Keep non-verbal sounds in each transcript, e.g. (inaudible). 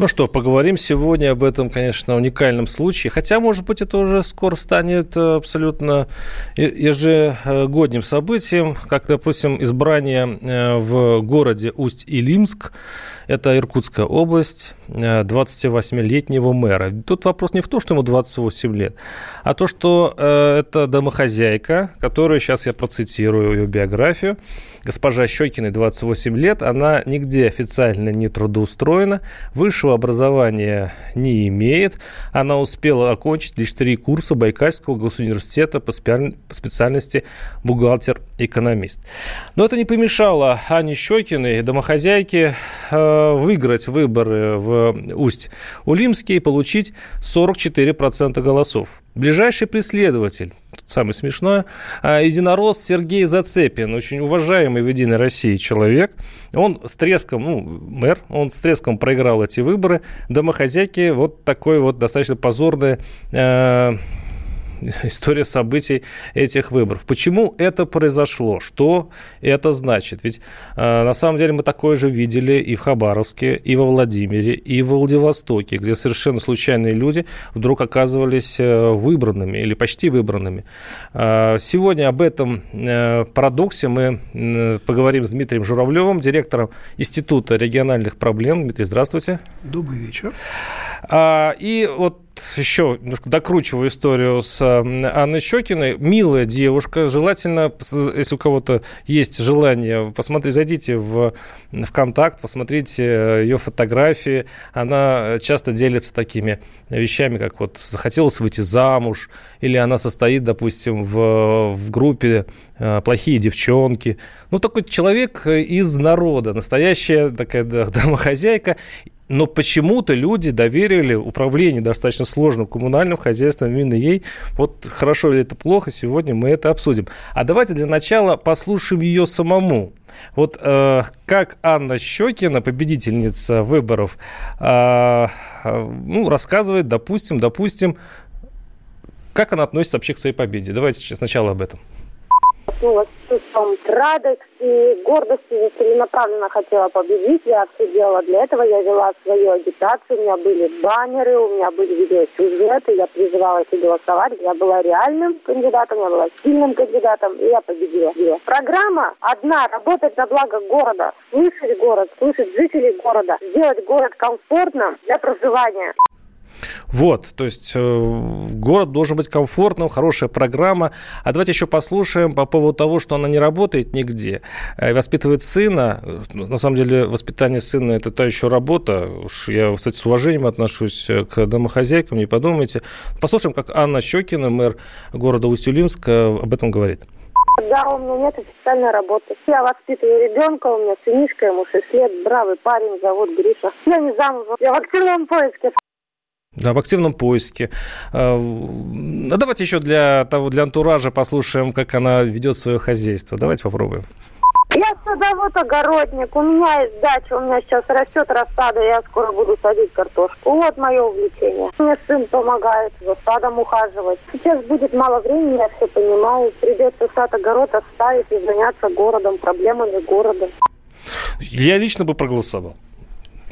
Ну что, поговорим сегодня об этом, конечно, уникальном случае. Хотя, может быть, это уже скоро станет э, абсолютно ежегодным событием, как, допустим, избрание э, в городе Усть-Илимск это Иркутская область, 28-летнего э, мэра. Тут вопрос не в том, что ему 28 лет, а то, что это домохозяйка, которую, сейчас я процитирую ее биографию, госпожа Щекиной, 28 лет, она нигде официально не трудоустроена, высшего образования не имеет, она успела окончить лишь три курса Байкальского госуниверситета по специальности бухгалтер-экономист. Но это не помешало Ане Щекиной, домохозяйке, э, выиграть выборы в Усть-Улимске и получить 44% голосов. Ближайший преследователь, самое смешное, а, единорос Сергей Зацепин, очень уважаемый в «Единой России» человек. Он с треском, ну, мэр, он с треском проиграл эти выборы. Домохозяйки вот такой вот достаточно позорный э, (laughs) история событий этих выборов. Почему это произошло? Что это значит? Ведь э, на самом деле мы такое же видели и в Хабаровске, и во Владимире, и во Владивостоке, где совершенно случайные люди вдруг оказывались э, выбранными или почти выбранными. Э, сегодня об этом э, парадоксе мы э, поговорим с Дмитрием Журавлевым, директором Института региональных проблем. Дмитрий, здравствуйте. Добрый вечер. А, и вот еще немножко докручиваю историю с Анной Щекиной. Милая девушка, желательно, если у кого-то есть желание, посмотрите, зайдите в ВКонтакт, посмотрите э, ее фотографии. Она часто делится такими вещами, как вот захотелось выйти замуж, или она состоит, допустим, в, в группе э, «Плохие девчонки». Ну, такой человек из народа, настоящая такая (laughs) домохозяйка но почему-то люди доверили управление достаточно сложным коммунальным хозяйством именно ей. Вот хорошо или это плохо, сегодня мы это обсудим. А давайте для начала послушаем ее самому. Вот э, как Анна Щекина, победительница выборов, э, э, ну, рассказывает, допустим, допустим, как она относится вообще к своей победе. Давайте сейчас сначала об этом проснулась с чувством радости, гордости, целенаправленно хотела победить. Я все делала для этого. Я вела свою агитацию, у меня были баннеры, у меня были видеосюжеты, я призывала их голосовать. Я была реальным кандидатом, я была сильным кандидатом, и я победила. Программа одна, работать на благо города, слышать город, слышать жителей города, сделать город комфортным для проживания. Вот, то есть э, город должен быть комфортным, хорошая программа. А давайте еще послушаем по поводу того, что она не работает нигде. Э, воспитывает сына. На самом деле воспитание сына – это та еще работа. Уж я, кстати, с уважением отношусь к домохозяйкам, не подумайте. Послушаем, как Анна Щекина, мэр города Усть-Улимска, об этом говорит. Да, у меня нет официальной работы. Я воспитываю ребенка, у меня сынишка, ему 6 лет, бравый парень, зовут Гриша. Я не замужем, я в активном поиске. Да, в активном поиске. А, давайте еще для того, для антуража послушаем, как она ведет свое хозяйство. Давайте попробуем. Я садовод, огородник. У меня есть дача, у меня сейчас растет рассада, я скоро буду садить картошку. Вот мое увлечение. Мне сын помогает за садом ухаживать. Сейчас будет мало времени, я все понимаю. Придется сад, огород оставить и заняться городом, проблемами города. Я лично бы проголосовал.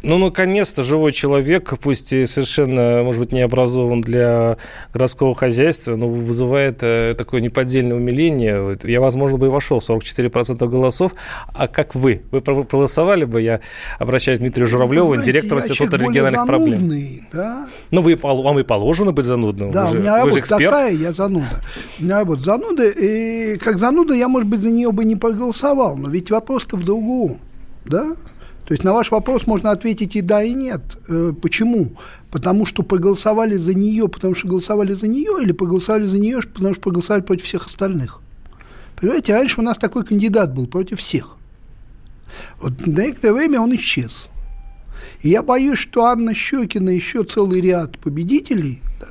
Ну, наконец-то живой человек, пусть и совершенно, может быть, не образован для городского хозяйства, но вызывает э, такое неподдельное умиление. Я, возможно, бы и вошел в 44% голосов. А как вы? Вы проголосовали бы? Я обращаюсь к Дмитрию Журавлеву, знаете, директору Института региональных проблем. Да? Ну, вы, вам и положено быть занудным. Да, вы же, у меня работа такая, я зануда. У меня работа зануда, и как зануда я, может быть, за нее бы не проголосовал, но ведь вопрос-то в другом, да? То есть на ваш вопрос можно ответить и да, и нет. Э, почему? Потому что проголосовали за нее, потому что голосовали за нее, или проголосовали за нее, потому что проголосовали против всех остальных. Понимаете, раньше у нас такой кандидат был против всех. Вот на некоторое время он исчез. И я боюсь, что Анна Щекина еще целый ряд победителей да,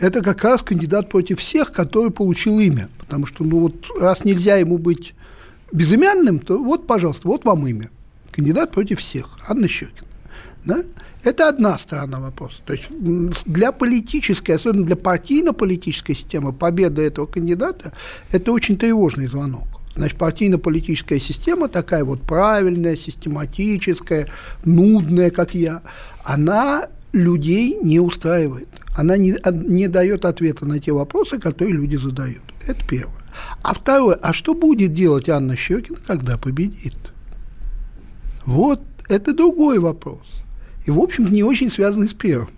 это как раз кандидат против всех, который получил имя. Потому что, ну вот, раз нельзя ему быть безымянным, то вот, пожалуйста, вот вам имя кандидат против всех, Анна Щекина. Да? Это одна сторона вопроса. То есть для политической, особенно для партийно-политической системы, победа этого кандидата – это очень тревожный звонок. Значит, партийно-политическая система такая вот правильная, систематическая, нудная, как я, она людей не устраивает. Она не, не дает ответа на те вопросы, которые люди задают. Это первое. А второе, а что будет делать Анна Щекина, когда победит? Вот это другой вопрос. И, в общем-то, не очень связанный с первым.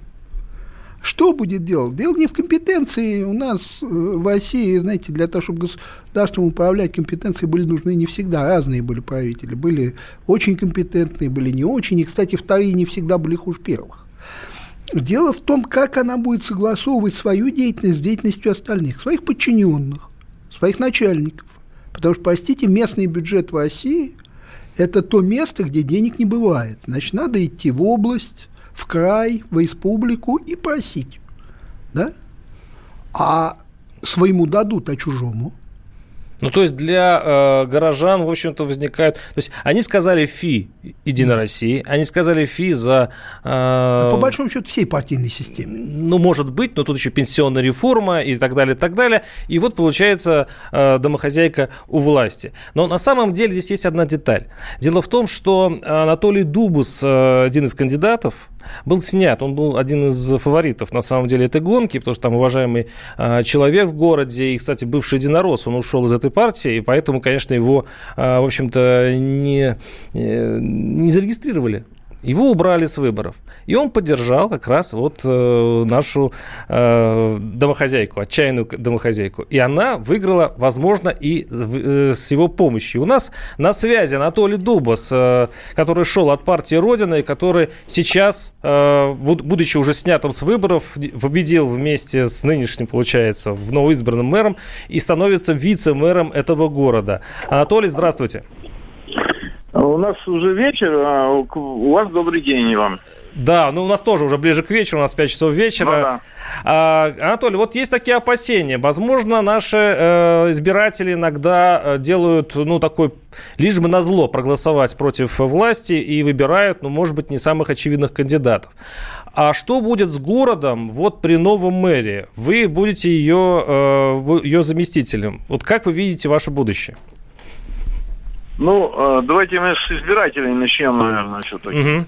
Что будет делать? Дело не в компетенции. У нас э, в России, знаете, для того, чтобы государством управлять, компетенции были нужны не всегда. Разные были правители. Были очень компетентные, были не очень. И, кстати, вторые не всегда были хуже первых. Дело в том, как она будет согласовывать свою деятельность с деятельностью остальных, своих подчиненных, своих начальников. Потому что, простите, местный бюджет в России – это то место, где денег не бывает. Значит, надо идти в область, в край, в республику и просить. Да? А своему дадут, а чужому – ну, то есть для э, горожан, в общем-то, возникает... То есть они сказали «фи» Единой России, они сказали «фи» за... Э, ну, по большому счету, всей партийной системе. Ну, может быть, но тут еще пенсионная реформа и так далее, и так далее. И вот, получается, э, домохозяйка у власти. Но на самом деле здесь есть одна деталь. Дело в том, что Анатолий Дубус, э, один из кандидатов, был снят. Он был один из фаворитов, на самом деле, этой гонки, потому что там уважаемый э, человек в городе, и, кстати, бывший единорос, он ушел из этой партии, и поэтому, конечно, его, э, в общем-то, не, э, не зарегистрировали его убрали с выборов. И он поддержал как раз вот э, нашу э, домохозяйку, отчаянную домохозяйку. И она выиграла, возможно, и э, с его помощью. У нас на связи Анатолий Дубас, э, который шел от партии Родина и который сейчас, э, будучи уже снятым с выборов, победил вместе с нынешним, получается, в новоизбранным мэром и становится вице-мэром этого города. Анатолий, здравствуйте. У нас уже вечер, а у вас добрый день вам. Да, ну у нас тоже уже ближе к вечеру, у нас 5 часов вечера. Ну, да. а, Анатолий, вот есть такие опасения. Возможно, наши э, избиратели иногда э, делают, ну, такой, лишь бы на зло проголосовать против власти и выбирают, ну, может быть, не самых очевидных кандидатов. А что будет с городом вот при новом мэре? Вы будете ее, э, ее заместителем. Вот как вы видите ваше будущее? Ну, э, давайте мы с избирателей начнем, наверное, все-таки. Угу.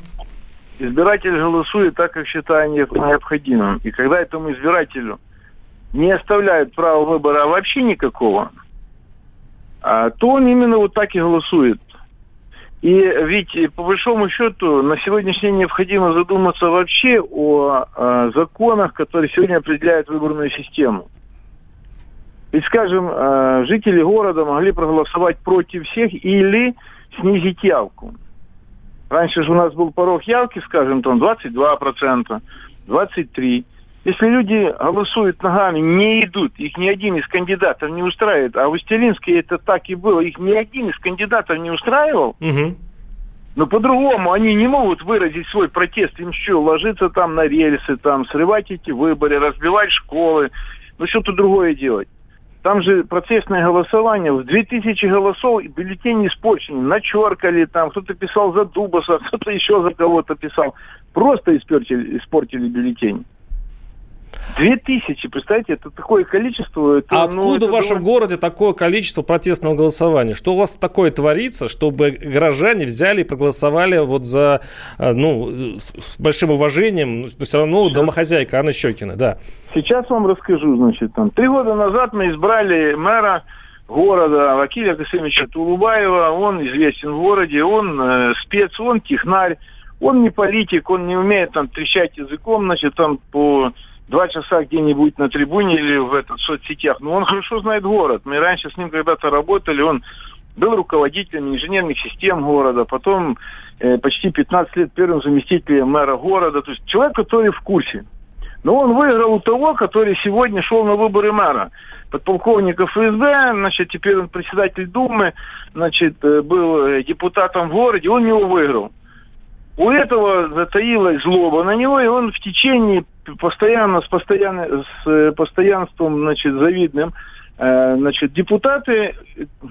Избиратель голосует так, как считает необходимым. И когда этому избирателю не оставляют права выбора вообще никакого, а, то он именно вот так и голосует. И ведь, по большому счету, на сегодняшний день необходимо задуматься вообще о, о законах, которые сегодня определяют выборную систему. Ведь, скажем, э, жители города могли проголосовать против всех или снизить явку. Раньше же у нас был порог явки, скажем, там 22%, 23%. Если люди голосуют ногами, не идут, их ни один из кандидатов не устраивает, а в Устелинске это так и было, их ни один из кандидатов не устраивал, угу. но по-другому они не могут выразить свой протест, им что, ложиться там на рельсы, там, срывать эти выборы, разбивать школы, ну что-то другое делать. Там же процессное голосование, в 2000 голосов бюллетени испорчены, начеркали там, кто-то писал за Дубаса, (laughs) кто-то еще за кого-то писал. Просто испортили, испортили бюллетень. Две тысячи, представьте, это такое количество. Это, а ну, откуда ну, в вашем довольно... городе такое количество протестного голосования? Что у вас такое творится, чтобы горожане взяли и проголосовали вот за, э, ну, с большим уважением, но все равно Сейчас. домохозяйка Анна Щекина, да. Сейчас вам расскажу, значит, там, три года назад мы избрали мэра города Вакиля Касымовича Тулубаева, он известен в городе, он э, спец, он технарь, он не политик, он не умеет там трещать языком, значит, там по два часа где-нибудь на трибуне или в, этот, в соцсетях. Но он хорошо знает город. Мы раньше с ним когда-то работали, он был руководителем инженерных систем города, потом э, почти 15 лет первым заместителем мэра города. То есть человек, который в курсе. Но он выиграл у того, который сегодня шел на выборы мэра. Подполковник ФСБ, значит, теперь он председатель Думы, значит, э, был э, депутатом в городе, он его выиграл. У этого затаилась злоба на него, и он в течение постоянно с, постоянно, с э, постоянством значит, завидным э, значит, депутаты,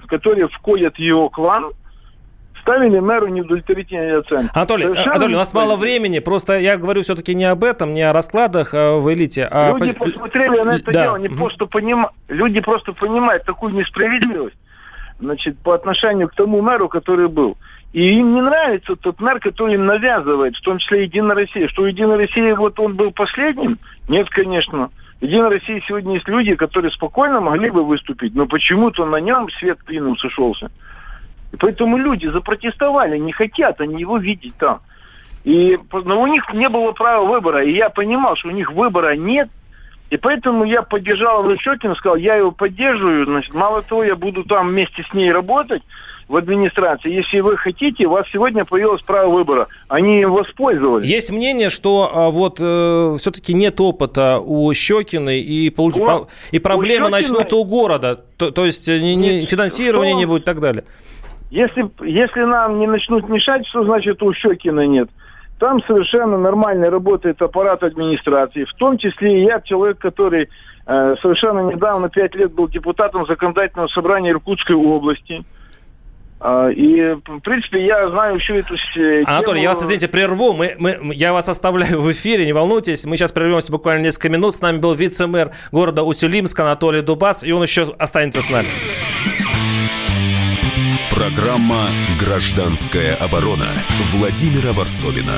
которые входят в его клан, ставили мэру неудовлетворительные оценки. Анатолий, Совершенно Анатолий, у нас мало времени, просто я говорю все-таки не об этом, не о раскладах а в элите, а... Люди посмотрели на это да. дело, не просто поним... люди просто понимают такую несправедливость значит, по отношению к тому мэру, который был. И им не нравится тот мэр, который им навязывает, в том числе Единая Россия. Что Единая Россия, вот он был последним? Нет, конечно. Единая Россия сегодня есть люди, которые спокойно могли бы выступить, но почему-то на нем свет клином сошелся. И поэтому люди запротестовали, не хотят они его видеть там. И, но у них не было права выбора. И я понимал, что у них выбора нет, и поэтому я поддержал Щекина, сказал, я его поддерживаю. Значит, мало того, я буду там вместе с ней работать в администрации. Если вы хотите, у вас сегодня появилось право выбора. Они им воспользовались. Есть мнение, что а, вот э, все-таки нет опыта у Щекиной и, получ... О, и проблемы Щекиной... начнутся у города. То, то есть не, не, финансирования не будет и так далее. Если, если нам не начнут мешать, что значит у Щекина нет? Там совершенно нормально работает аппарат администрации. В том числе и я, человек, который э, совершенно недавно, пять лет, был депутатом законодательного собрания Иркутской области. И, в принципе, я знаю всю эту тему. Анатолий, я вас, извините, прерву. Мы, мы, я вас оставляю в эфире, не волнуйтесь. Мы сейчас прервемся буквально несколько минут. С нами был вице-мэр города Усюлимск Анатолий Дубас, и он еще останется с нами. Программа «Гражданская оборона» Владимира Варсовина.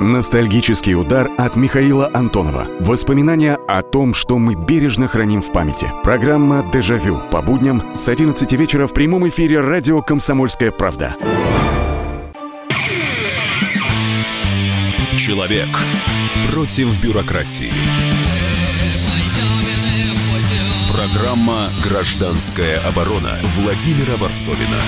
Ностальгический удар от Михаила Антонова. Воспоминания о том, что мы бережно храним в памяти. Программа «Дежавю» по будням с 11 вечера в прямом эфире радио «Комсомольская правда». Человек против бюрократии. Программа «Гражданская оборона» Владимира Варсовина.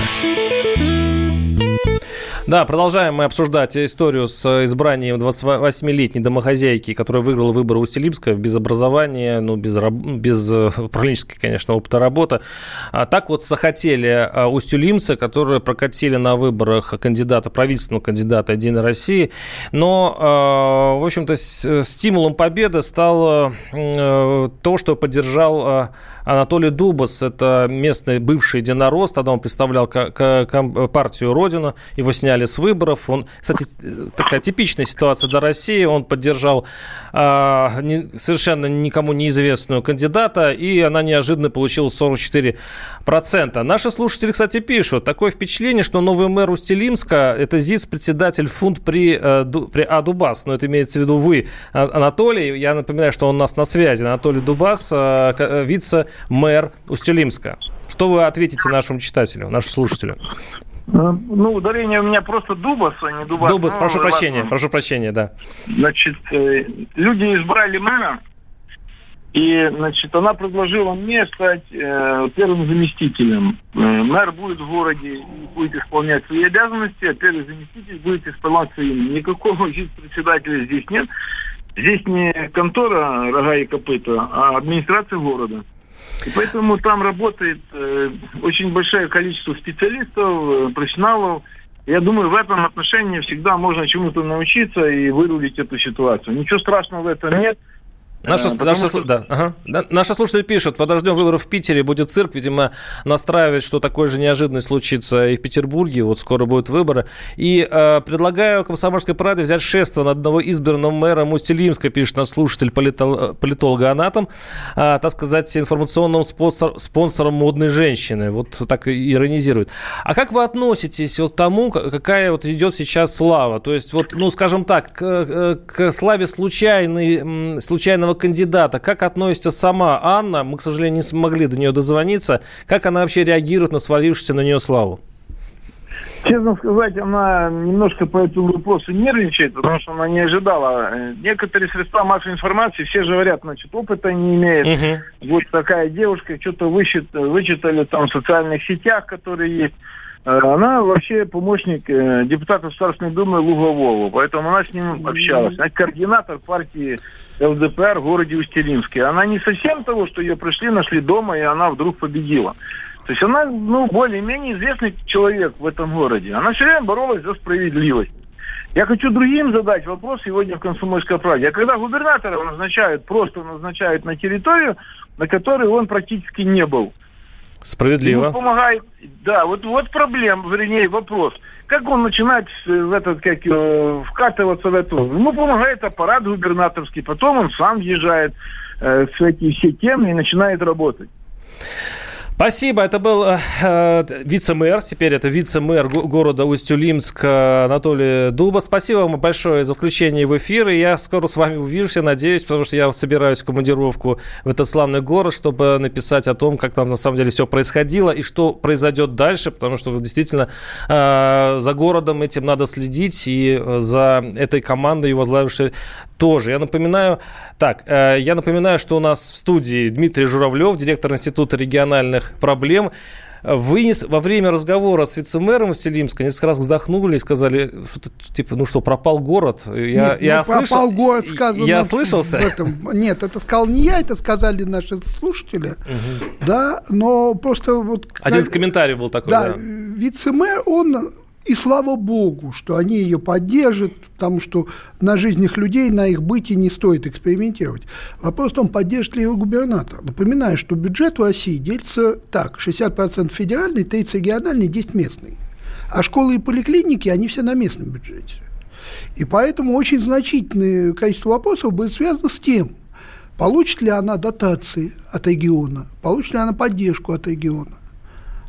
Да, продолжаем мы обсуждать историю с избранием 28-летней домохозяйки, которая выиграла выборы Устилимска без образования, ну, без, без э, управленческой, конечно, опыта работы. А так вот захотели а, устюлимцы, которые прокатили на выборах кандидата, правительственного кандидата «Единой России». Но, в общем-то, стимулом победы стало э, то, что поддержал Анатолий Дубас. Это местный бывший единорос, тогда он представлял партию «Родина», его сняли с выборов. Он, кстати, такая типичная ситуация для России. Он поддержал а, не, совершенно никому неизвестную кандидата, и она неожиданно получила 44%. Наши слушатели, кстати, пишут, такое впечатление, что новый мэр Устилимска – это ЗИС, председатель фунт при, э, при Адубас. Но это имеется в виду вы, а, Анатолий. Я напоминаю, что он у нас на связи. Анатолий Дубас, э, э, вице-мэр Устилимска. Что вы ответите нашему читателю, нашему слушателю? Э, ну, ударение у меня просто Дубас, а не Дубас. Дубас, ну, прошу прощения, прошу прощения, да. Значит, э, люди избрали мэра, и, значит, она предложила мне стать э, первым заместителем. Мэр будет в городе, будет исполнять свои обязанности, а первый заместитель будет исполнять свои. Никакого председателя здесь нет. Здесь не контора рога и копыта, а администрация города. И поэтому там работает э, очень большое количество специалистов, э, профессионалов. Я думаю, в этом отношении всегда можно чему-то научиться и вырулить эту ситуацию. Ничего страшного в этом нет. Наша, а, наша, что... да, ага. Наши слушатели пишут, подождем выборов в Питере, будет цирк, видимо, настраивает, что такое же неожиданность случится и в Петербурге, вот скоро будут выборы. И э, предлагаю Комсомольской правде взять шество на одного избранного мэра Мустилимска, пишет наш слушатель политол, политолога Анатом, э, так сказать, информационным спонсор, спонсором модной женщины, вот так иронизирует. А как вы относитесь вот к тому, какая вот идет сейчас слава? То есть вот, ну, скажем так, к, э, к славе случайной, случайного единственного кандидата. Как относится сама Анна? Мы, к сожалению, не смогли до нее дозвониться. Как она вообще реагирует на свалившуюся на нее славу? Честно сказать, она немножко по этому вопросу нервничает, потому что она не ожидала. Некоторые средства массовой информации, все же говорят, значит, опыта не имеет. Угу. Вот такая девушка, что-то вычитали там в социальных сетях, которые есть. Она вообще помощник депутата Государственной Думы Лугового, поэтому она с ним общалась. Она координатор партии ЛДПР в городе Устилимске. Она не совсем того, что ее пришли, нашли дома, и она вдруг победила. То есть она, ну, более-менее известный человек в этом городе. Она все время боролась за справедливость. Я хочу другим задать вопрос сегодня в «Комсомольской правде». А когда губернатора назначают, просто назначают на территорию, на которой он практически не был. Справедливо. Ему помогает, да, вот, вот проблема, вернее, вопрос. Как он начинает в этот, как, вкатываться в эту? Ему помогает аппарат губернаторский, потом он сам въезжает э, в эти все темы и начинает работать. Спасибо. Это был э, э вице-мэр, теперь это вице-мэр города Усть-Улимск Анатолий Дуба. Спасибо вам большое за включение в эфир. И я скоро с вами увижусь, я надеюсь, потому что я собираюсь в командировку в этот славный город, чтобы написать о том, как там на самом деле все происходило и что произойдет дальше, потому что действительно э, за городом этим надо следить, и за этой командой, возглавившей тоже. Я напоминаю, так, э, я напоминаю, что у нас в студии Дмитрий Журавлев, директор Института региональных проблем. Вы во время разговора с вице-мэром Селимска несколько раз вздохнули и сказали, что, типа, ну что, пропал город? Я, нет, я ну, слышал, пропал город сказано. Я слышался? В этом. Нет, это сказал не я, это сказали наши слушатели. Угу. Да, но просто вот... Один из комментариев был такой, да. да. Вице-мэр, он и слава богу, что они ее поддержат, потому что на жизнях людей, на их бытии не стоит экспериментировать. Вопрос в том, поддержит ли его губернатор. Напоминаю, что бюджет в России делится так, 60% федеральный, 30% региональный, 10 местный. А школы и поликлиники, они все на местном бюджете. И поэтому очень значительное количество вопросов будет связано с тем, получит ли она дотации от региона, получит ли она поддержку от региона.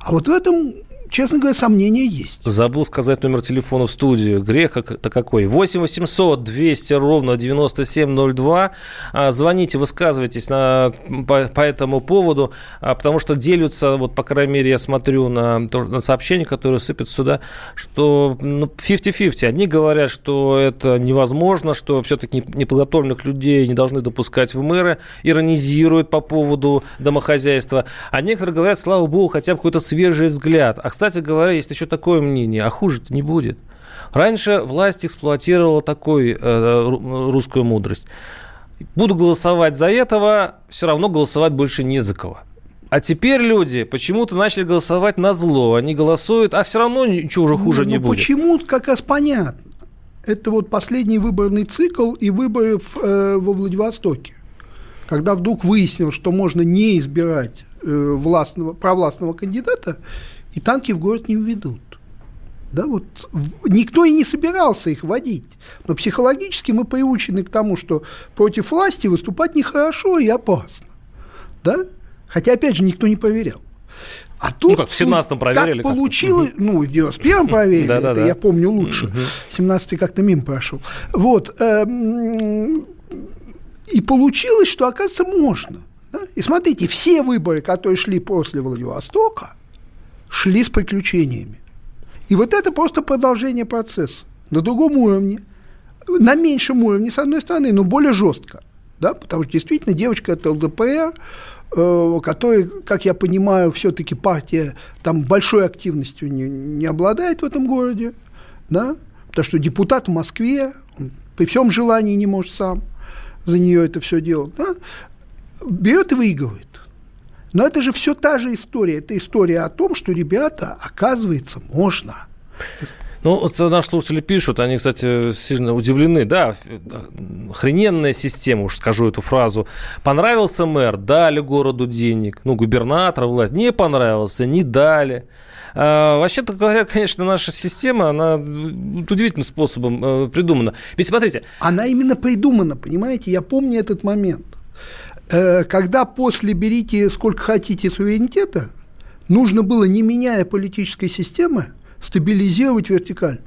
А вот в этом честно говоря, сомнения есть. Забыл сказать номер телефона в студию. Грех это какой? 8 800 200 ровно 9702. А, звоните, высказывайтесь на, по, по этому поводу, а, потому что делятся, вот, по крайней мере, я смотрю на, на сообщения, которые сыпят сюда, что ну, 50-50. Одни говорят, что это невозможно, что все-таки неподготовленных людей не должны допускать в мэры, иронизируют по поводу домохозяйства. А некоторые говорят, слава богу, хотя бы какой-то свежий взгляд. А кстати говоря, есть еще такое мнение, а хуже-то не будет. Раньше власть эксплуатировала такой э, русскую мудрость. Буду голосовать за этого, все равно голосовать больше не за кого. А теперь люди почему-то начали голосовать на зло. Они голосуют, а все равно ничего уже хуже ну, не будет. Почему, как раз понятно. Это вот последний выборный цикл и выборы в, э, во Владивостоке. Когда вдруг выяснилось, что можно не избирать э, властного, провластного кандидата, и танки в город не введут. Да, вот никто и не собирался их водить. Но психологически мы приучены к тому, что против власти выступать нехорошо и опасно. Да? Хотя, опять же, никто не проверял. А тут ну, как в 17-м проверили. Так получилось, ну, в 91-м проверили, (laughs) да, это да, я помню лучше. Угу. 17-й как-то мимо прошел. Вот. Эм, и получилось, что, оказывается, можно. И смотрите, все выборы, которые шли после Владивостока, шли с приключениями. И вот это просто продолжение процесса на другом уровне, на меньшем уровне, с одной стороны, но более жестко. Да? Потому что действительно девочка это ЛДПР, э, который, как я понимаю, все-таки партия там большой активностью не, не обладает в этом городе. Да? Потому что депутат в Москве, он при всем желании не может сам за нее это все делать. Да? Берет и выигрывает. Но это же все та же история. Это история о том, что, ребята, оказывается, можно. Ну, вот наши слушатели пишут, они, кстати, сильно удивлены. Да, охрененная система, уж скажу эту фразу. Понравился мэр, дали городу денег. Ну, губернатор, власть. Не понравился, не дали. А, вообще-то говоря, конечно, наша система, она удивительным способом э, придумана. Ведь смотрите... Она именно придумана, понимаете? Я помню этот момент. Э, когда после берите сколько хотите суверенитета, нужно было, не меняя политической системы, стабилизировать вертикаль.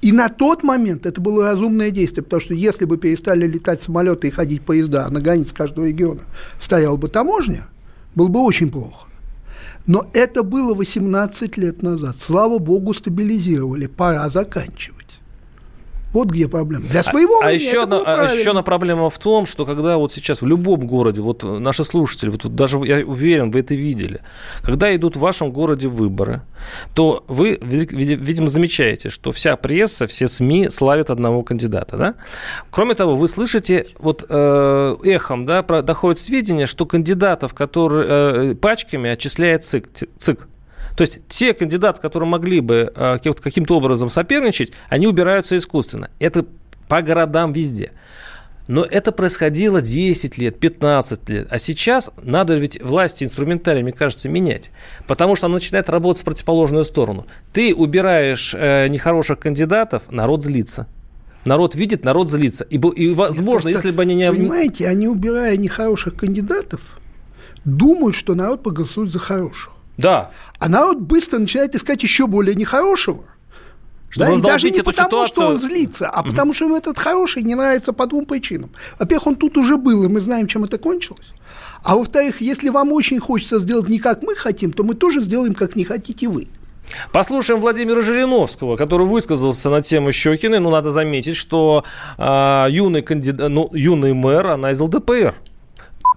И на тот момент это было разумное действие, потому что если бы перестали летать самолеты и ходить поезда, а на границе каждого региона стояла бы таможня, было бы очень плохо. Но это было 18 лет назад. Слава богу, стабилизировали. Пора заканчивать. Вот где проблема. Для своего а, а еще, одна, а еще одна проблема в том, что когда вот сейчас в любом городе, вот наши слушатели, вот даже я уверен, вы это видели, когда идут в вашем городе выборы, то вы, видимо, замечаете, что вся пресса, все СМИ славят одного кандидата, да? Кроме того, вы слышите, вот э, эхом, да, про, доходит сведения, что кандидатов, которые э, пачками отчисляет ЦИК, ЦИК то есть те кандидаты, которые могли бы э, каким-то образом соперничать, они убираются искусственно. Это по городам везде. Но это происходило 10 лет, 15 лет. А сейчас надо ведь власти инструментарий, мне кажется, менять. Потому что она начинает работать в противоположную сторону. Ты убираешь э, нехороших кандидатов, народ злится. Народ видит, народ злится. И, и возможно, просто, если бы они не... Понимаете, они, убирая нехороших кандидатов, думают, что народ проголосует за хороших. Да. А народ быстро начинает искать еще более нехорошего. Чтобы да, и даже не потому, ситуацию... что он злится, а угу. потому что ему этот хороший не нравится по двум причинам. Во-первых, он тут уже был, и мы знаем, чем это кончилось. А во-вторых, если вам очень хочется сделать не как мы хотим, то мы тоже сделаем, как не хотите вы. Послушаем Владимира Жириновского, который высказался на тему Щекиной. Ну, надо заметить, что э, юный, кандидат, ну, юный мэр, она из ЛДПР.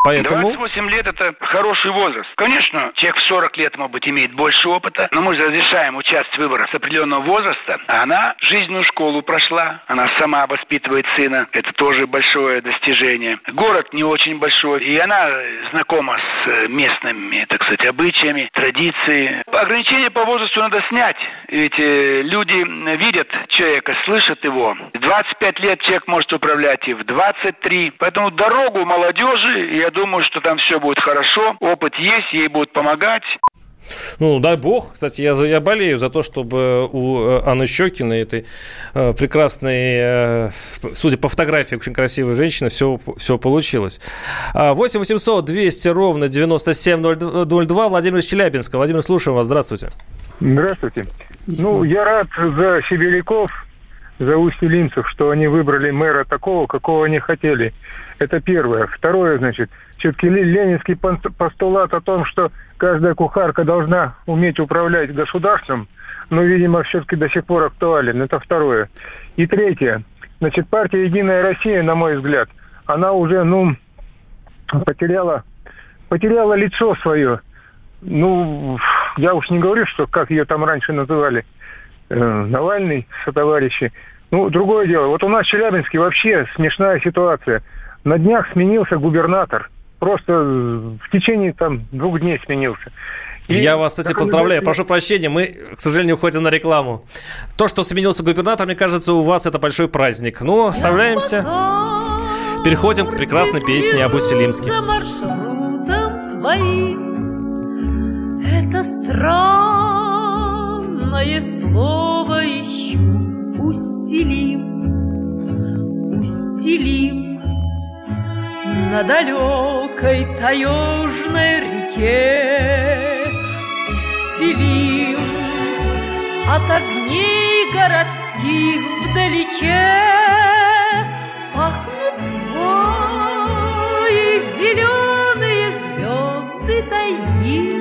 Поэтому... 28 лет – это хороший возраст. Конечно, человек в 40 лет, может быть, имеет больше опыта, но мы же разрешаем участвовать в выборах с определенного возраста. А она жизненную школу прошла, она сама воспитывает сына. Это тоже большое достижение. Город не очень большой, и она знакома с э, местными, так сказать, обычаями, традициями. Ограничения по возрасту надо снять. Ведь э, люди видят человека, слышат его. В 25 лет человек может управлять и в 23. Поэтому дорогу молодежи, я думаю, что там все будет хорошо. Опыт есть, ей будут помогать. Ну, дай бог. Кстати, я, я болею за то, чтобы у э, Анны Щекиной, этой э, прекрасной, э, судя по фотографии, очень красивой женщины, все, все получилось. 8 800 200 ровно 9702. Владимир из Челябинска. Владимир, слушаем вас. Здравствуйте. Здравствуйте. Ну, я рад за сибиряков, за устилинцев, что они выбрали мэра такого, какого они хотели. Это первое. Второе, значит, все-таки ленинский постулат о том, что каждая кухарка должна уметь управлять государством, но, видимо, все-таки до сих пор актуален. Это второе. И третье. Значит, партия «Единая Россия», на мой взгляд, она уже, ну, потеряла, потеряла лицо свое. Ну, я уж не говорю, что как ее там раньше называли, Навальный со товарищи. Ну, другое дело. Вот у нас в Челябинске вообще смешная ситуация – на днях сменился губернатор. Просто в течение там двух дней сменился. И Я вас, кстати, поздравляю. Прошу прощения, мы, к сожалению, уходим на рекламу. То, что сменился губернатор, мне кажется, у вас это большой праздник. Ну, оставляемся. Переходим к прекрасной песне об Устилимске. Это странное слово ищу. Устилим, устилим на далекой таежной реке Устелим от огней городских вдалеке Пахнут твои зеленые звезды тайги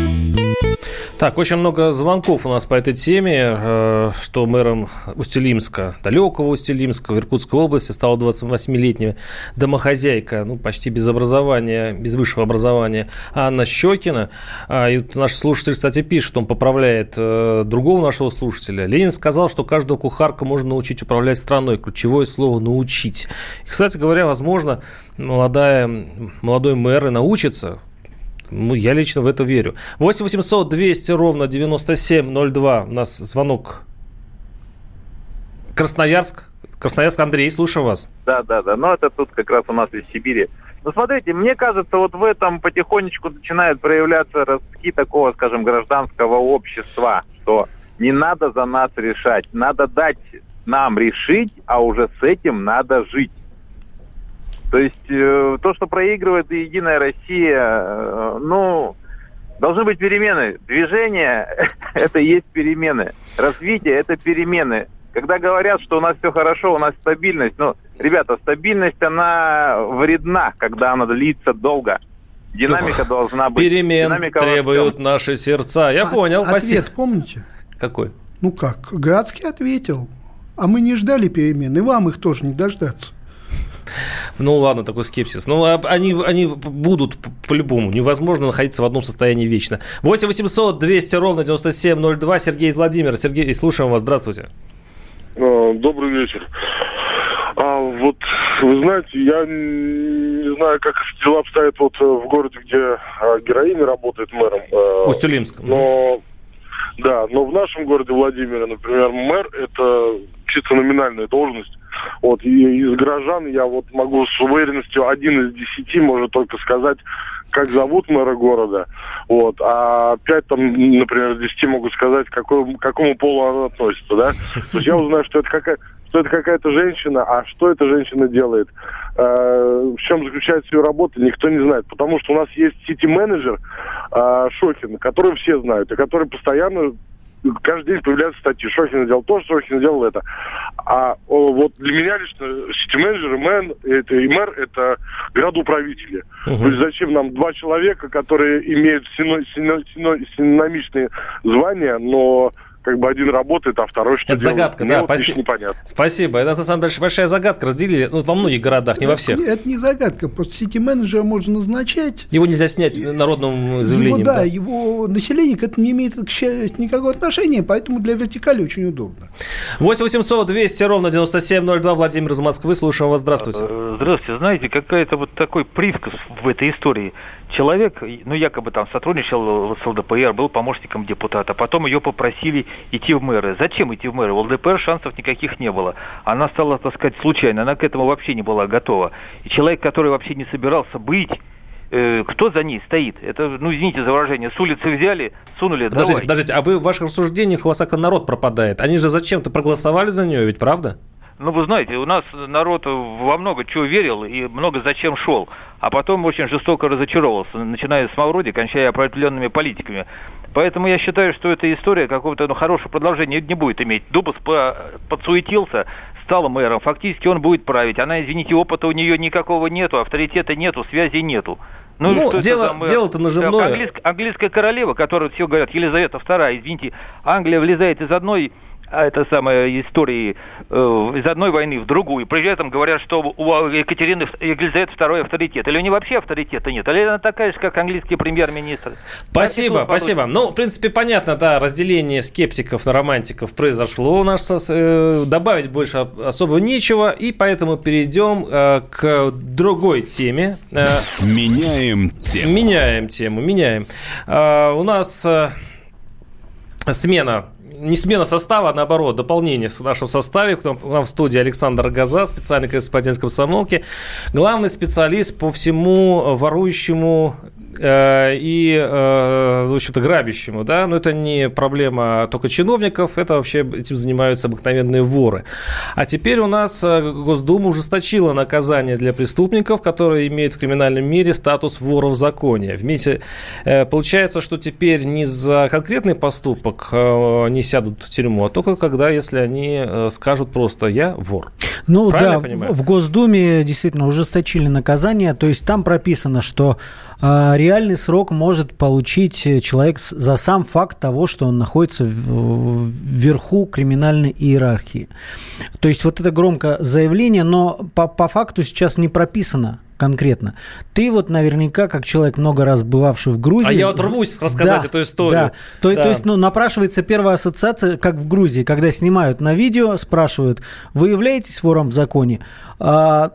Так, очень много звонков у нас по этой теме, э, что мэром Устилимска, далекого Устилимска в Иркутской области стала 28-летняя домохозяйка, ну, почти без образования, без высшего образования, Анна Щекина. А, и наш слушатель, кстати, пишет, он поправляет э, другого нашего слушателя. Ленин сказал, что каждого кухарка можно научить управлять страной. Ключевое слово «научить». И, кстати говоря, возможно, молодая, молодой мэр и научится ну, я лично в это верю. 8 800 200 ровно 9702. У нас звонок Красноярск. Красноярск, Андрей, слушаю вас. Да, да, да. Но это тут как раз у нас из Сибири. Ну, смотрите, мне кажется, вот в этом потихонечку начинают проявляться ростки такого, скажем, гражданского общества, что не надо за нас решать, надо дать нам решить, а уже с этим надо жить. То есть э, то, что проигрывает и Единая Россия, э, ну, должны быть перемены. Движение – это и есть перемены. Развитие – это перемены. Когда говорят, что у нас все хорошо, у нас стабильность, ну, ребята, стабильность, она вредна, когда она длится долго. Динамика должна быть. Перемен Динамика требуют наши сердца. Я а, понял, ответ спасибо. помните? Какой? Ну как, Градский ответил. А мы не ждали перемен, и вам их тоже не дождаться. Ну ладно, такой скепсис. Ну, а они, они будут по-любому. Невозможно находиться в одном состоянии вечно. 8 800 200 ровно 9702. Сергей из Владимира. Сергей, слушаем вас. Здравствуйте. А, добрый вечер. А вот, вы знаете, я не знаю, как дела обстоят вот э, в городе, где а, героиня работает мэром. Э, Усть-Илимск. Но, да, но в нашем городе Владимире, например, мэр – это чисто номинальная должность. Вот, и из горожан я вот могу с уверенностью один из десяти может только сказать, как зовут мэра города. Вот, а пять там, например, десяти могут сказать, какой, к какому полу она относится, да. То есть я узнаю, что это какая что это какая-то женщина, а что эта женщина делает, э, в чем заключается ее работа, никто не знает. Потому что у нас есть сити-менеджер э, Шохин, который все знают, и который постоянно каждый день появляются статьи. Шохин сделал то, Шохин сделал это. А о, вот для меня лично сити-менеджер и, мэн, это, и мэр – это градоуправители. Угу. То есть зачем нам два человека, которые имеют сино, сино, сино, синономичные звания, но как бы один работает, а второй что Это делает? загадка, Мне да, вот спасибо. непонятно. Спасибо. Это, на самом деле, большая загадка. Разделили ну, во многих городах, не это, во всех. Это не загадка. Просто сити-менеджера можно назначать. Его нельзя снять народным заявлением. Его, да, да, его население к этому не имеет к счастью никакого отношения, поэтому для вертикали очень удобно. 8 800 200 ровно 9702. Владимир из Москвы. Слушаем вас. Здравствуйте. Э, здравствуйте. Знаете, какая-то вот такой привкус в этой истории человек, ну, якобы там сотрудничал с ЛДПР, был помощником депутата, потом ее попросили идти в мэры. Зачем идти в мэры? У ЛДПР шансов никаких не было. Она стала, так сказать, случайно, она к этому вообще не была готова. И человек, который вообще не собирался быть, э, кто за ней стоит? Это, ну, извините за выражение, с улицы взяли, сунули, Подождите, давай. подождите, а вы в ваших рассуждениях у вас как-то народ пропадает. Они же зачем-то проголосовали за нее, ведь правда? Ну, вы знаете, у нас народ во много чего верил и много зачем шел, а потом очень жестоко разочаровался, начиная с Мавроди, кончая определенными политиками. Поэтому я считаю, что эта история какого-то ну, хорошего продолжения не будет иметь. Дубас подсуетился, стал мэром, фактически он будет править. Она, извините, опыта у нее никакого нету, авторитета нету, связи нету. Ну, ну дело, дело-то наживное. Английская, английская королева, которая все говорят, Елизавета II, извините, Англия влезает из одной это самое истории э, из одной войны в другую. При этом говорят, что у Екатерины Елизаветы второй авторитет. Или у нее вообще авторитета нет? Или она такая же, как английский премьер-министр? Спасибо, спасибо. Ну, в принципе, понятно, да, разделение скептиков на романтиков произошло у нас. Э, добавить больше особо нечего. И поэтому перейдем э, к другой теме. Э, меняем тему. Меняем тему, меняем. Э, у нас... Э, смена не смена состава, а наоборот, дополнение в нашем составе. К нам в студии Александр Газа, специальный корреспондент комсомолки, главный специалист по всему ворующему и, э, в общем-то, грабящему, да, но это не проблема только чиновников, это вообще этим занимаются обыкновенные воры. А теперь у нас э, Госдума ужесточила наказание для преступников, которые имеют в криминальном мире статус вора в законе. Вместе получается, что теперь не за конкретный поступок не сядут в тюрьму, а только когда, если они скажут просто «я вор». Ну Правильно да, в Госдуме действительно ужесточили наказание, то есть там прописано, что реальный срок может получить человек за сам факт того, что он находится вверху криминальной иерархии. То есть вот это громкое заявление, но по, по факту сейчас не прописано, конкретно. Ты вот наверняка, как человек, много раз бывавший в Грузии... А я вот рвусь рассказать да, эту историю. Да. То, да. то есть, ну, напрашивается первая ассоциация, как в Грузии, когда снимают на видео, спрашивают, вы являетесь вором в законе? А,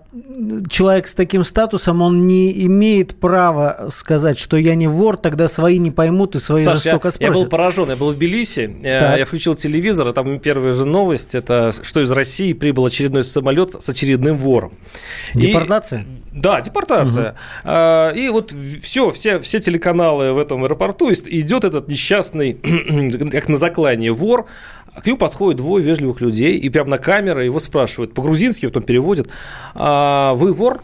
человек с таким статусом, он не имеет права сказать, что я не вор, тогда свои не поймут и свои Саш, жестоко я, спросят. Я был поражен, я был в Тбилиси, э, я включил телевизор, и там первая же новость, это что из России прибыл очередной самолет с очередным вором. Депортация? И, да, депортация. Угу. И вот все, все, все телеканалы в этом аэропорту, идет этот несчастный, (clears throat) как на заклание, вор, а к нему подходят двое вежливых людей, и прямо на камеру его спрашивают, по-грузински потом переводят, а, вы вор?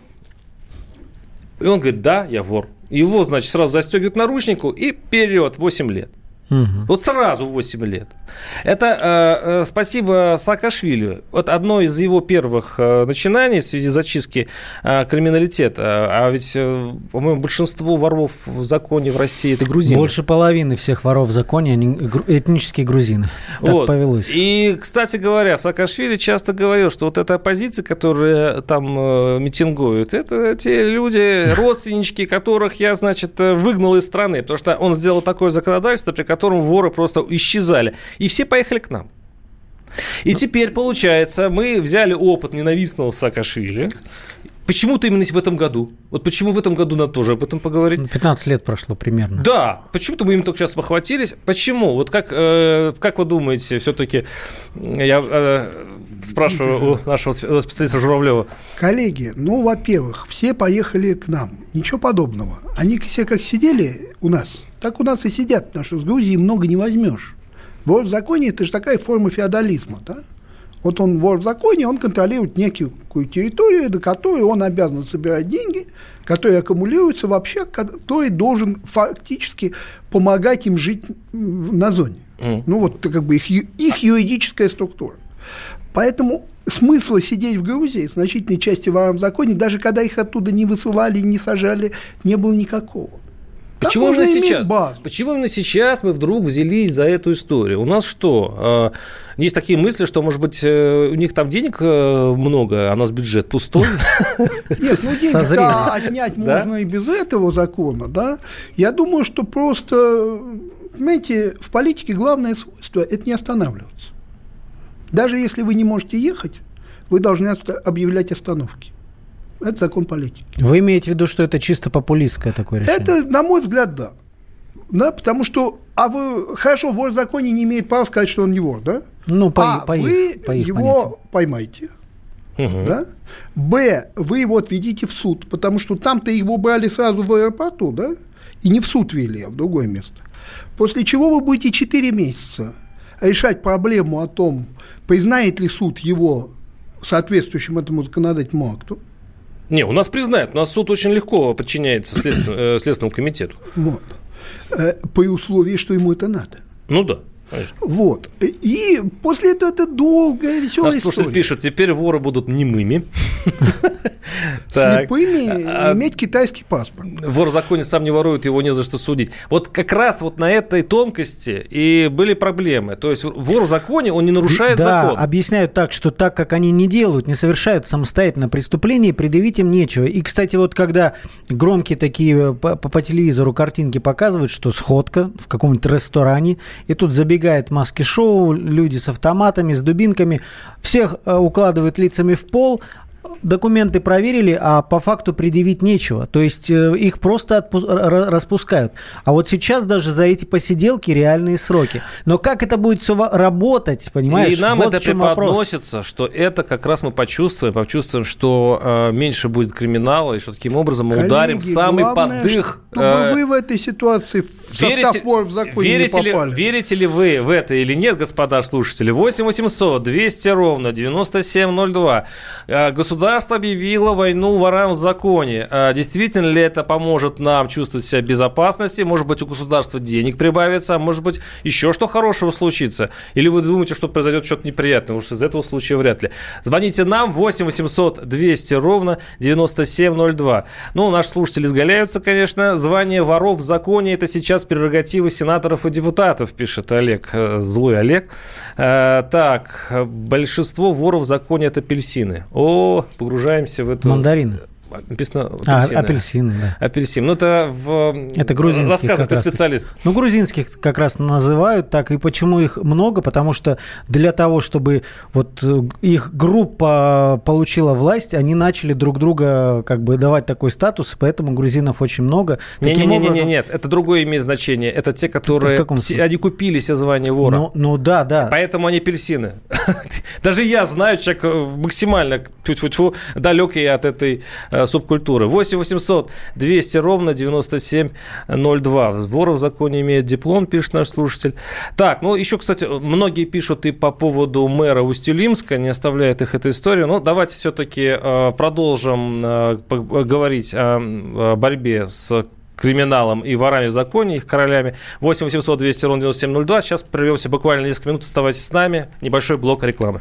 И он говорит, да, я вор. Его, значит, сразу застегивают наручнику и вперед 8 лет. Угу. Вот сразу 8 лет. Это э, э, спасибо Саакашвили. Вот одно из его первых э, начинаний в связи с зачистки э, криминалитета. А ведь, э, по-моему, большинство воров в законе в России это грузины. Больше половины всех воров в законе они этнические грузины. Так вот. повелось. И, кстати говоря, Саакашвили часто говорил, что вот эта оппозиция, которая там э, митингует, это те люди, родственнички, которых я, значит, э, выгнал из страны. Потому что он сделал такое законодательство, при котором воры просто исчезали. И все поехали к нам. И теперь, получается, мы взяли опыт ненавистного Саакашвили. Почему-то именно в этом году. Вот почему в этом году надо тоже об этом поговорить. 15 лет прошло примерно. Да, почему-то мы именно только сейчас похватились. Почему? Вот как, э, как вы думаете, все-таки, я э, спрашиваю у нашего специалиста Журавлева. Коллеги, ну, во-первых, все поехали к нам. Ничего подобного. Они все как сидели у нас, так у нас и сидят, потому что с Грузии много не возьмешь. Вор в законе – это же такая форма феодализма, да? Вот он вор в законе, он контролирует некую территорию, до которой он обязан собирать деньги, которые аккумулируются вообще, который должен фактически помогать им жить на зоне. Mm. Ну, вот как бы их, их юридическая структура. Поэтому смысла сидеть в Грузии, значительной части в законе, даже когда их оттуда не высылали, не сажали, не было никакого. Почему именно сейчас? Базу. Почему именно сейчас мы вдруг взялись за эту историю? У нас что? А, есть такие мысли, что, может быть, э, у них там денег э, много, а у нас бюджет пустой? (laughs) Нет, ну деньги отнять можно и без этого закона, да? Я думаю, что просто, знаете, в политике главное свойство – это не останавливаться. Даже если вы не можете ехать, вы должны объявлять остановки. Это закон политики. Вы имеете в виду, что это чисто популистское такое решение? Это, на мой взгляд, да. Да, потому что, а вы, хорошо, вор в законе не имеет права сказать, что он не вор, да? Ну, по, а по вы их, по их его понятиям. поймаете. Угу. Да? Б, вы его отведите в суд, потому что там-то его брали сразу в аэропорту, да? И не в суд вели, а в другое место. После чего вы будете 4 месяца решать проблему о том, признает ли суд его соответствующим этому законодательному акту, не, у нас признают. У нас суд очень легко подчиняется следственному, э, следственному комитету. Вот. Э, при условии, что ему это надо. Ну да. Конечно. Вот. И после этого это долгая, веселая Нас история. пишут, теперь воры будут немыми. Слепыми а, иметь китайский паспорт. Вор в законе сам не ворует, его не за что судить. Вот как раз вот на этой тонкости и были проблемы. То есть вор в законе, он не нарушает закон. Да, объясняют так, что так как они не делают, не совершают самостоятельно преступление, предъявить им нечего. И, кстати, вот когда громкие такие по, по телевизору картинки показывают, что сходка в каком-нибудь ресторане, и тут забегает забегает маски-шоу, люди с автоматами, с дубинками, всех э, укладывают лицами в пол, документы проверили, а по факту предъявить нечего. То есть э, их просто отпу- распускают. А вот сейчас даже за эти посиделки реальные сроки. Но как это будет все работать, понимаешь? И нам вот это преподносится, вопрос. что это как раз мы почувствуем, почувствуем, что э, меньше будет криминала, и что таким образом мы Коллеги, ударим в самый главное, подых. Чтобы э, вы в этой ситуации в верите, в законе верите не попали. Ли, верите ли вы в это или нет, господа слушатели? 8 800 200 ровно 9702. Э, государство объявило войну ворам в законе. А действительно ли это поможет нам чувствовать себя в безопасности? Может быть, у государства денег прибавится, а может быть, еще что хорошего случится? Или вы думаете, что произойдет что-то неприятное? Уж из этого случая вряд ли. Звоните нам 8 800 200 ровно 9702. Ну, наши слушатели изгаляются, конечно. Звание воров в законе – это сейчас прерогатива сенаторов и депутатов, пишет Олег, э, злой Олег. А, так, большинство воров в законе – это апельсины. О, погружаемся в эту... Мандарины. Написано апельсины. А, апельсины, да. Апельсин. Ну, это в... Это грузинский. Рассказывай, ты специалист. Ну, грузинских как раз называют так. И почему их много? Потому что для того, чтобы вот э, их группа получила власть, они начали друг друга как бы давать такой статус, поэтому грузинов очень много. Не-не-не, образом... нет, это другое имеет значение. Это те, которые... Они купили себе звание вора. Ну, ну да, да. Поэтому они апельсины. (laughs) Даже я знаю, человек э, максимально далекий от этой э, субкультуры. 8 800 200 ровно 9702. Воров в законе имеет диплом, пишет наш слушатель. Так, ну еще, кстати, многие пишут и по поводу мэра Устилимска, не оставляет их эта история. Но давайте все-таки э, продолжим э, говорить о борьбе с криминалом и ворами в законе, их королями. 8 800 200 ровно 9702. Сейчас прервемся буквально несколько минут. Оставайтесь с нами. Небольшой блок рекламы.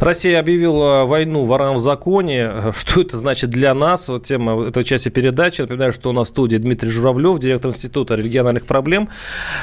Россия объявила войну ворам в законе. Что это значит для нас? Вот тема этой части передачи. Напоминаю, что у нас в студии Дмитрий Журавлев, директор Института региональных проблем.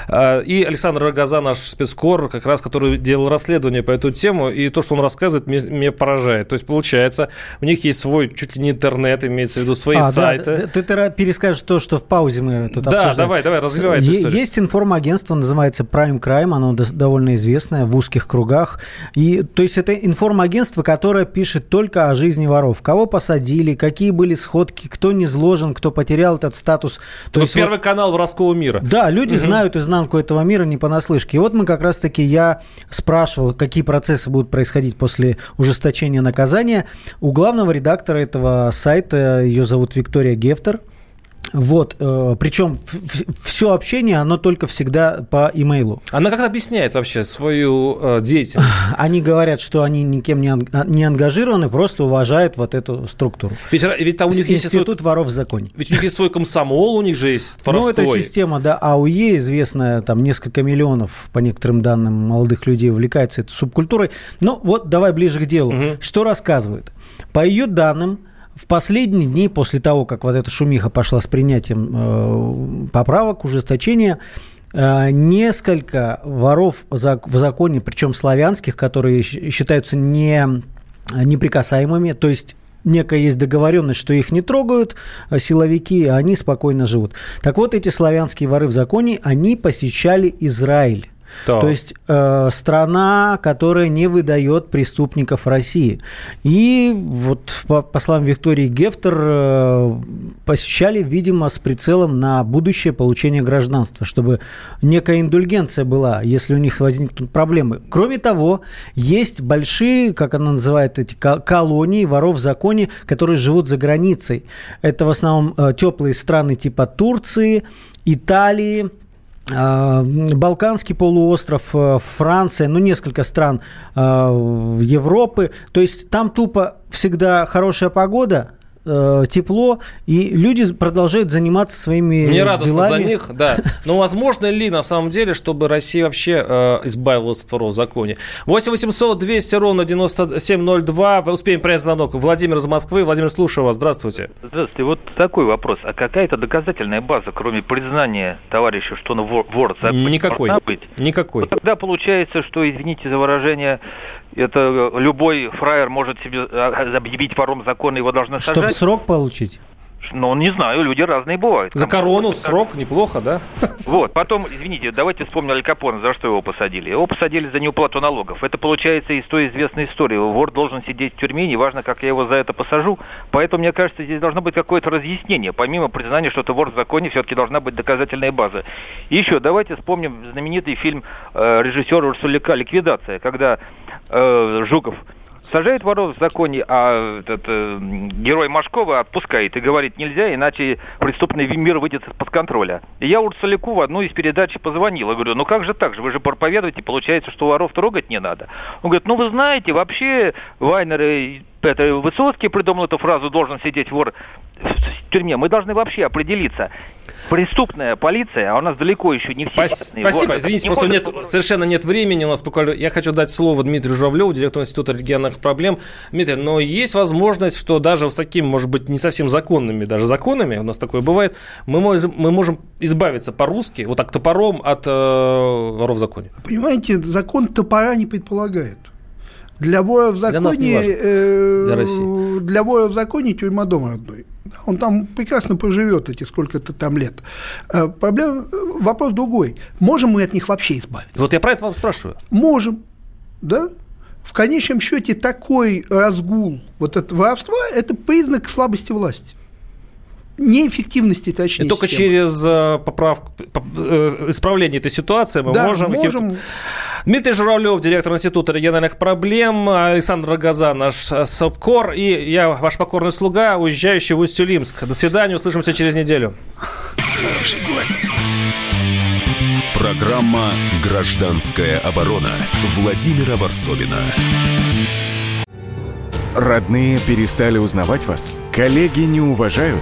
А, и Александр Рогоза, наш спецкор, как раз, который делал расследование по эту тему. И то, что он рассказывает, меня поражает. То есть, получается, у них есть свой чуть ли не интернет, имеется в виду свои а, сайты. Да, ты, ты перескажешь то, что в паузе мы тут да, обсуждаем. Да, давай, давай, развивай эту историю. Есть информагентство, называется Prime Crime, оно довольно известное в узких кругах. И, то есть, это информагентство информагентство, которое пишет только о жизни воров. Кого посадили, какие были сходки, кто не изложен, кто потерял этот статус. То, То есть первый вот, канал воровского мира. Да, люди угу. знают изнанку этого мира не понаслышке. И вот мы как раз-таки, я спрашивал, какие процессы будут происходить после ужесточения наказания. У главного редактора этого сайта, ее зовут Виктория Гефтер, вот, э, причем все общение, оно только всегда по имейлу. Она как объясняет вообще свою э, деятельность? (laughs) Они говорят, что они никем не, ан- не ангажированы, просто уважают вот эту структуру. Ведь, ведь там у них есть институт свой... воров в законе. Ведь у них есть свой комсомол, у них же есть воровской. Ну, это система, да, АУЕ, известная, там несколько миллионов, по некоторым данным, молодых людей увлекается этой субкультурой. Ну, вот давай ближе к делу. Угу. Что рассказывает? По ее данным, в последние дни, после того, как вот эта шумиха пошла с принятием э, поправок, ужесточения, э, несколько воров в законе, причем славянских, которые считаются не неприкасаемыми, то есть некая есть договоренность, что их не трогают э, силовики, а они спокойно живут. Так вот, эти славянские воры в законе, они посещали Израиль. Так. То есть э, страна, которая не выдает преступников России. И вот по, по словам Виктории Гефтер э, посещали, видимо, с прицелом на будущее получение гражданства, чтобы некая индульгенция была, если у них возникнут проблемы. Кроме того, есть большие, как она называет эти колонии воров в законе, которые живут за границей. Это в основном э, теплые страны типа Турции, Италии, Балканский полуостров, э, Франция, ну, несколько стран а, Европы. То есть там тупо всегда хорошая погода, Э, тепло, и люди продолжают заниматься своими Мне радостно делами. за них, да. (laughs) Но возможно ли на самом деле, чтобы Россия вообще э, избавилась от второго законе? 8 800 200 ровно 9702. Успеем принять звонок. Владимир из Москвы. Владимир, слушаю вас. Здравствуйте. Здравствуйте. Вот такой вопрос. А какая-то доказательная база, кроме признания товарища, что он вор, вор Никакой. быть? Никакой. Ну, тогда получается, что, извините за выражение, это любой фраер может себе а, объявить вором закона, его должны сажать. Чтобы срок получить? Ну, не знаю, люди разные бывают. За корону срок неплохо, да? Вот, потом, извините, давайте вспомним Аль Капона, за что его посадили. Его посадили за неуплату налогов. Это получается из той известной истории. Вор должен сидеть в тюрьме, неважно, как я его за это посажу. Поэтому, мне кажется, здесь должно быть какое-то разъяснение. Помимо признания, что это вор в законе, все-таки должна быть доказательная база. И еще, давайте вспомним знаменитый фильм э, режиссера Урсулика «Ликвидация», когда э, Жуков сажает воров в законе, а этот э, герой Машкова отпускает и говорит, нельзя, иначе преступный мир выйдет из-под контроля. И я Урсуляку в одну из передач позвонил. Я говорю, ну как же так же? Вы же проповедуете, получается, что воров трогать не надо. Он говорит, ну вы знаете, вообще Вайнер это Высоцкий придумал эту фразу «должен сидеть вор в тюрьме». Мы должны вообще определиться. Преступная полиция, а у нас далеко еще не все. Спасибо. Извините, не просто нет, совершенно нет времени. У нас буквально... Я хочу дать слово Дмитрию Журавлеву, директору Института региональных проблем. Дмитрий, но есть возможность, что даже с такими, может быть, не совсем законными даже законами, у нас такое бывает, мы можем, мы можем избавиться по-русски, вот так топором от э, воров в законе. Понимаете, закон топора не предполагает. Для вора в законе, для. Э, для, России. для вора в законе тюрьма дома родной. Он там прекрасно проживет эти сколько-то там лет. Э, проблема, вопрос другой. Можем мы от них вообще избавиться? Вот я про это вам спрашиваю. Можем, да? В конечном счете такой разгул вот это воровства – это признак слабости власти неэффективности, точнее. И только системы. через э, поправку, э, исправление этой ситуации мы да, можем... можем... Дмитрий Журавлев, директор Института региональных проблем, Александр Рогоза, наш э, СОПКОР, и я, ваш покорный слуга, уезжающий в Усть-Улимск. До свидания, услышимся через неделю. Хороший год. Программа «Гражданская оборона» Владимира Варсовина. Родные перестали узнавать вас? Коллеги не уважают?